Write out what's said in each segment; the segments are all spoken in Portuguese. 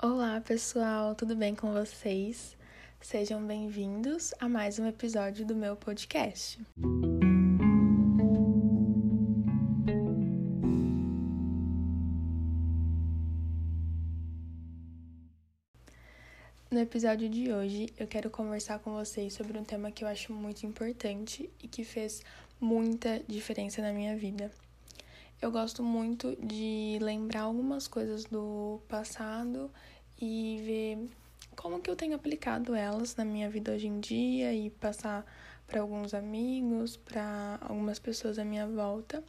Olá, pessoal, tudo bem com vocês? Sejam bem-vindos a mais um episódio do meu podcast. No episódio de hoje, eu quero conversar com vocês sobre um tema que eu acho muito importante e que fez muita diferença na minha vida. Eu gosto muito de lembrar algumas coisas do passado e ver como que eu tenho aplicado elas na minha vida hoje em dia e passar para alguns amigos, para algumas pessoas à minha volta.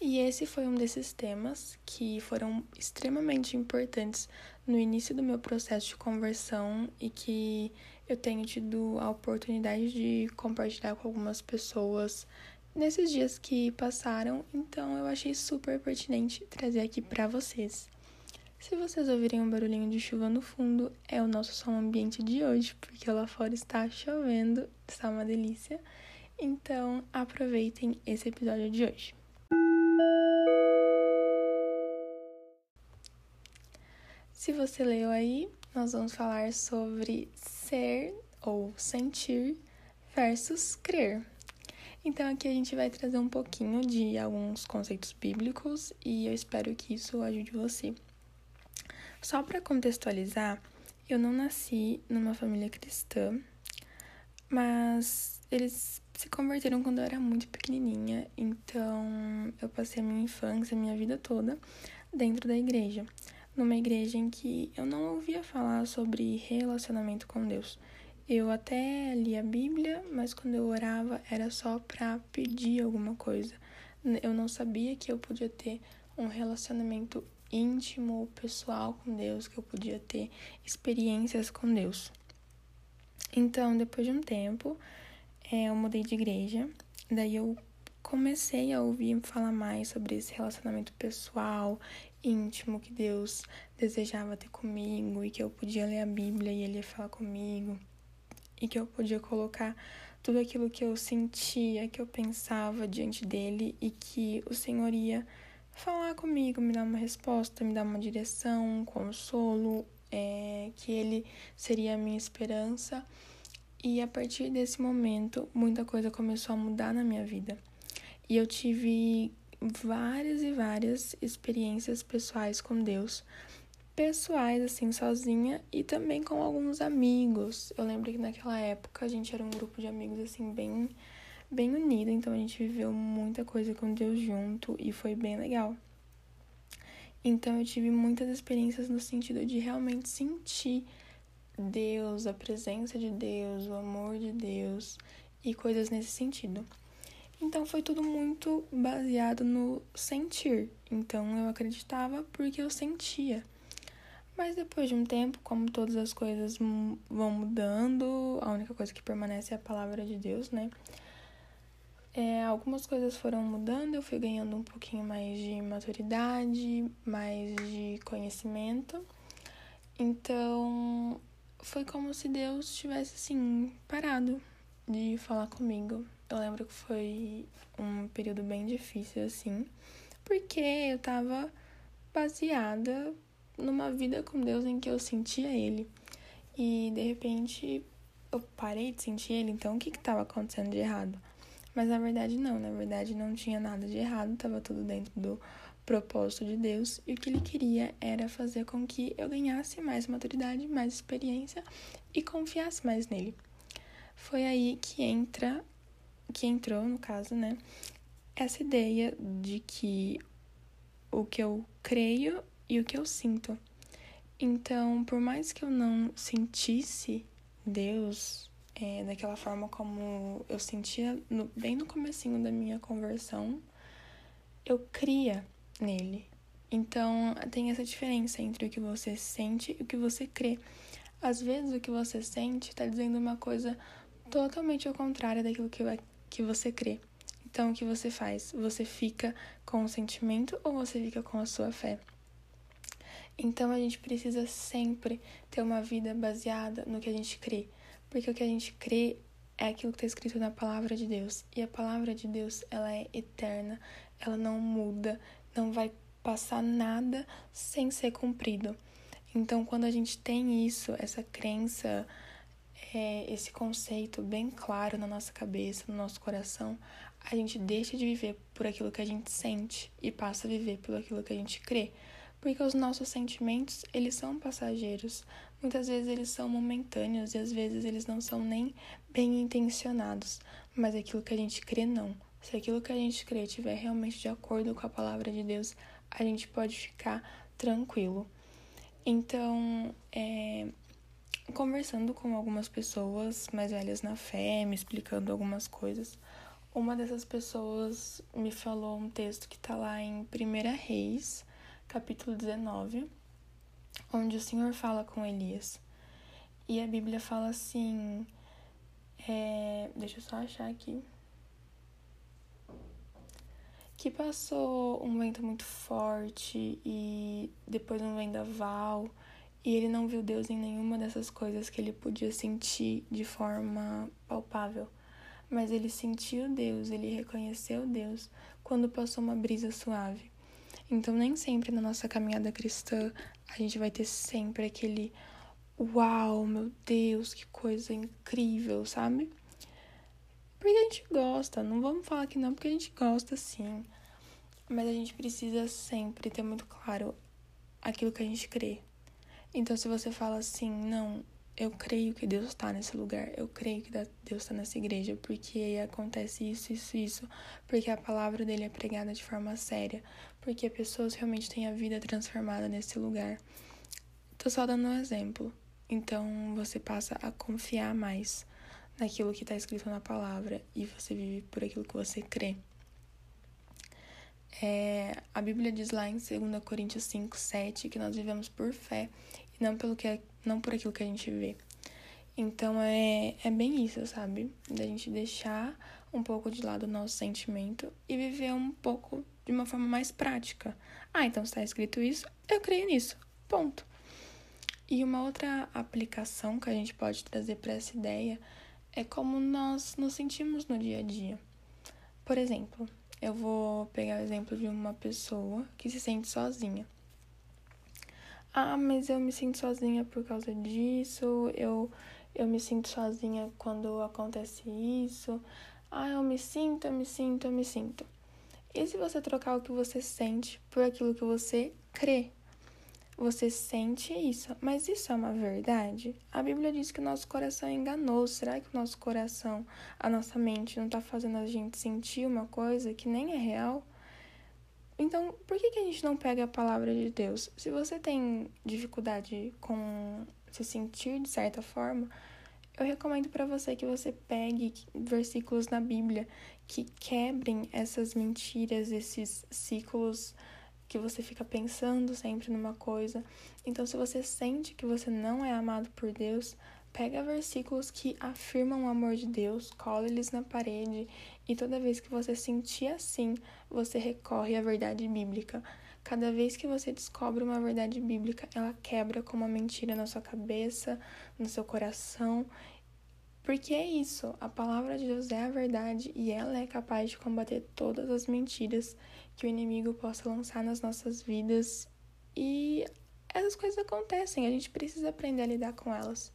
E esse foi um desses temas que foram extremamente importantes no início do meu processo de conversão e que eu tenho tido a oportunidade de compartilhar com algumas pessoas nesses dias que passaram, então eu achei super pertinente trazer aqui para vocês. Se vocês ouvirem um barulhinho de chuva no fundo, é o nosso som ambiente de hoje, porque lá fora está chovendo, está uma delícia. Então, aproveitem esse episódio de hoje. Se você leu aí, nós vamos falar sobre ser ou sentir versus crer. Então, aqui a gente vai trazer um pouquinho de alguns conceitos bíblicos e eu espero que isso ajude você. Só para contextualizar, eu não nasci numa família cristã, mas eles se converteram quando eu era muito pequenininha, então eu passei a minha infância, a minha vida toda dentro da igreja, numa igreja em que eu não ouvia falar sobre relacionamento com Deus. Eu até lia a Bíblia, mas quando eu orava era só para pedir alguma coisa. Eu não sabia que eu podia ter um relacionamento íntimo, pessoal com Deus, que eu podia ter experiências com Deus. Então, depois de um tempo, é, eu mudei de igreja, daí eu comecei a ouvir falar mais sobre esse relacionamento pessoal, íntimo que Deus desejava ter comigo e que eu podia ler a Bíblia e ele ia falar comigo e que eu podia colocar tudo aquilo que eu sentia, que eu pensava diante dele e que o Senhor ia falar comigo, me dar uma resposta, me dar uma direção, um consolo, é, que ele seria a minha esperança. E a partir desse momento, muita coisa começou a mudar na minha vida. E eu tive várias e várias experiências pessoais com Deus. Pessoais, assim, sozinha e também com alguns amigos. Eu lembro que naquela época a gente era um grupo de amigos, assim, bem bem unida, então a gente viveu muita coisa com Deus junto e foi bem legal. Então eu tive muitas experiências no sentido de realmente sentir Deus, a presença de Deus, o amor de Deus e coisas nesse sentido. Então foi tudo muito baseado no sentir. Então eu acreditava porque eu sentia. Mas depois de um tempo, como todas as coisas vão mudando, a única coisa que permanece é a palavra de Deus, né? É, algumas coisas foram mudando, eu fui ganhando um pouquinho mais de maturidade, mais de conhecimento. Então, foi como se Deus tivesse assim parado de falar comigo. Eu lembro que foi um período bem difícil assim, porque eu tava baseada numa vida com Deus em que eu sentia ele. E de repente eu parei de sentir ele, então o que estava acontecendo de errado? Mas na verdade não, na verdade não tinha nada de errado, estava tudo dentro do propósito de Deus e o que ele queria era fazer com que eu ganhasse mais maturidade, mais experiência e confiasse mais nele. Foi aí que entra, que entrou no caso, né, essa ideia de que o que eu creio e o que eu sinto. Então, por mais que eu não sentisse Deus é, daquela forma como eu sentia no, bem no comecinho da minha conversão, eu cria nele. Então tem essa diferença entre o que você sente e o que você crê. Às vezes o que você sente está dizendo uma coisa totalmente ao contrário daquilo que, que você crê. Então o que você faz? Você fica com o sentimento ou você fica com a sua fé? Então a gente precisa sempre ter uma vida baseada no que a gente crê. Porque o que a gente crê é aquilo que está escrito na palavra de Deus. E a palavra de Deus, ela é eterna, ela não muda, não vai passar nada sem ser cumprido. Então, quando a gente tem isso, essa crença, é, esse conceito bem claro na nossa cabeça, no nosso coração, a gente deixa de viver por aquilo que a gente sente e passa a viver pelo aquilo que a gente crê. Porque os nossos sentimentos, eles são passageiros. Muitas vezes eles são momentâneos e às vezes eles não são nem bem intencionados. Mas aquilo que a gente crê, não. Se aquilo que a gente crê estiver realmente de acordo com a palavra de Deus, a gente pode ficar tranquilo. Então, é, conversando com algumas pessoas mais velhas na fé, me explicando algumas coisas, uma dessas pessoas me falou um texto que está lá em 1 Reis, capítulo 19, onde o Senhor fala com Elias. E a Bíblia fala assim. É, deixa eu só achar aqui. Que passou um vento muito forte e depois um vendaval. E ele não viu Deus em nenhuma dessas coisas que ele podia sentir de forma palpável. Mas ele sentiu Deus, ele reconheceu Deus quando passou uma brisa suave. Então, nem sempre na nossa caminhada cristã a gente vai ter sempre aquele uau, meu Deus, que coisa incrível, sabe? Porque a gente gosta, não vamos falar que não, porque a gente gosta sim. Mas a gente precisa sempre ter muito claro aquilo que a gente crê. Então, se você fala assim, não, eu creio que Deus está nesse lugar, eu creio que Deus está nessa igreja, porque acontece isso, isso, isso, porque a palavra dele é pregada de forma séria, porque pessoas realmente têm a vida transformada nesse lugar. Tô só dando um exemplo. Então você passa a confiar mais naquilo que está escrito na palavra e você vive por aquilo que você crê. É, a Bíblia diz lá em 2 Coríntios 5, 7 que nós vivemos por fé não pelo que não por aquilo que a gente vê. Então é, é bem isso, sabe? Da gente deixar um pouco de lado o nosso sentimento e viver um pouco de uma forma mais prática. Ah, então está escrito isso, eu creio nisso. Ponto. E uma outra aplicação que a gente pode trazer para essa ideia é como nós nos sentimos no dia a dia. Por exemplo, eu vou pegar o exemplo de uma pessoa que se sente sozinha. Ah, mas eu me sinto sozinha por causa disso, eu, eu me sinto sozinha quando acontece isso. Ah, eu me sinto, eu me sinto, eu me sinto. E se você trocar o que você sente por aquilo que você crê? Você sente isso, mas isso é uma verdade? A Bíblia diz que o nosso coração enganoso. Será que o nosso coração, a nossa mente, não está fazendo a gente sentir uma coisa que nem é real? Então, por que, que a gente não pega a palavra de Deus? Se você tem dificuldade com se sentir de certa forma, eu recomendo para você que você pegue versículos na Bíblia que quebrem essas mentiras, esses ciclos que você fica pensando sempre numa coisa. Então, se você sente que você não é amado por Deus, Pega versículos que afirmam o amor de Deus, cola eles na parede e toda vez que você sentir assim, você recorre à verdade bíblica. Cada vez que você descobre uma verdade bíblica, ela quebra como uma mentira na sua cabeça, no seu coração. Porque é isso, a palavra de Deus é a verdade e ela é capaz de combater todas as mentiras que o inimigo possa lançar nas nossas vidas. E essas coisas acontecem, a gente precisa aprender a lidar com elas.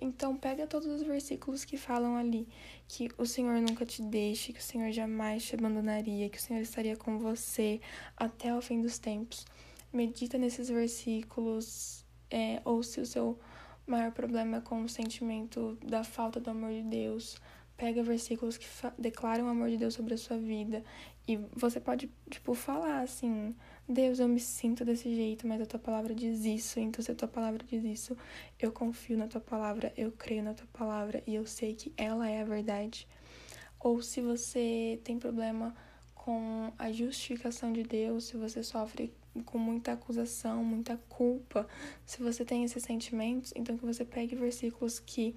Então, pega todos os versículos que falam ali que o Senhor nunca te deixe, que o Senhor jamais te abandonaria, que o Senhor estaria com você até o fim dos tempos. Medita nesses versículos, é, ou se o seu maior problema é com o sentimento da falta do amor de Deus, pega versículos que declaram o amor de Deus sobre a sua vida e você pode, tipo, falar assim Deus, eu me sinto desse jeito, mas a tua palavra diz isso, então se a tua palavra diz isso, eu confio na tua palavra, eu creio na tua palavra e eu sei que ela é a verdade. Ou se você tem problema com a justificação de Deus, se você sofre com muita acusação, muita culpa, se você tem esses sentimentos, então que você pegue versículos que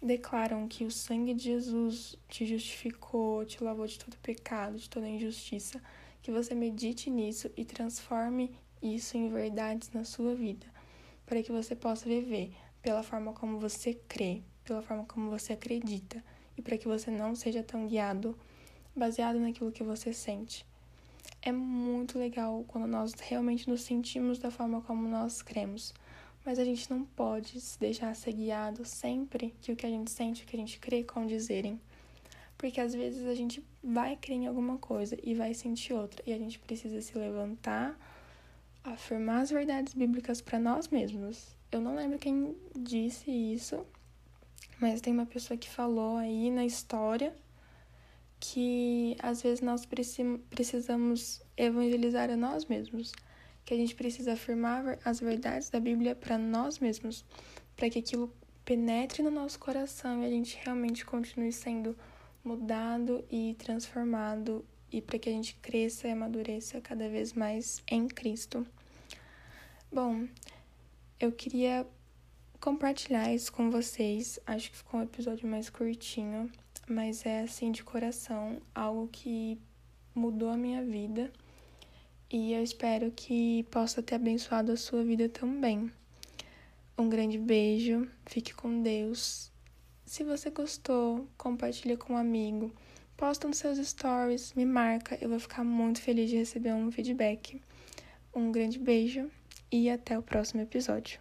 declaram que o sangue de Jesus te justificou, te lavou de todo pecado, de toda injustiça que você medite nisso e transforme isso em verdades na sua vida, para que você possa viver pela forma como você crê, pela forma como você acredita, e para que você não seja tão guiado baseado naquilo que você sente. É muito legal quando nós realmente nos sentimos da forma como nós cremos, mas a gente não pode se deixar ser guiado sempre que o que a gente sente, o que a gente crê condizerem. Porque às vezes a gente vai crer em alguma coisa e vai sentir outra, e a gente precisa se levantar, afirmar as verdades bíblicas para nós mesmos. Eu não lembro quem disse isso, mas tem uma pessoa que falou aí na história que às vezes nós precisamos evangelizar a nós mesmos, que a gente precisa afirmar as verdades da Bíblia para nós mesmos, para que aquilo penetre no nosso coração e a gente realmente continue sendo mudado e transformado e para que a gente cresça e amadureça cada vez mais em Cristo. Bom, eu queria compartilhar isso com vocês. Acho que ficou um episódio mais curtinho, mas é assim de coração, algo que mudou a minha vida e eu espero que possa ter abençoado a sua vida também. Um grande beijo, fique com Deus. Se você gostou, compartilhe com um amigo, posta nos seus stories, me marca, eu vou ficar muito feliz de receber um feedback. Um grande beijo e até o próximo episódio.